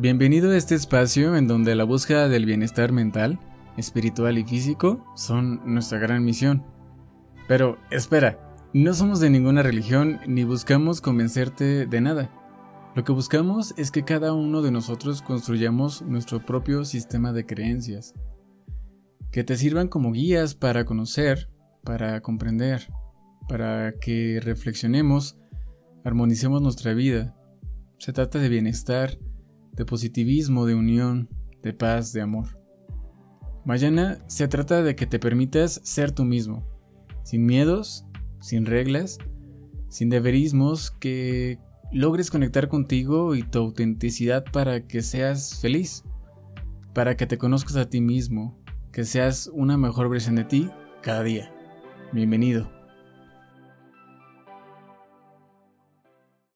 Bienvenido a este espacio en donde la búsqueda del bienestar mental, espiritual y físico son nuestra gran misión. Pero espera, no somos de ninguna religión ni buscamos convencerte de nada. Lo que buscamos es que cada uno de nosotros construyamos nuestro propio sistema de creencias, que te sirvan como guías para conocer, para comprender, para que reflexionemos, armonicemos nuestra vida. Se trata de bienestar, de positivismo, de unión, de paz, de amor. Mañana se trata de que te permitas ser tú mismo, sin miedos, sin reglas, sin deberismos, que logres conectar contigo y tu autenticidad para que seas feliz, para que te conozcas a ti mismo, que seas una mejor versión de ti cada día. Bienvenido.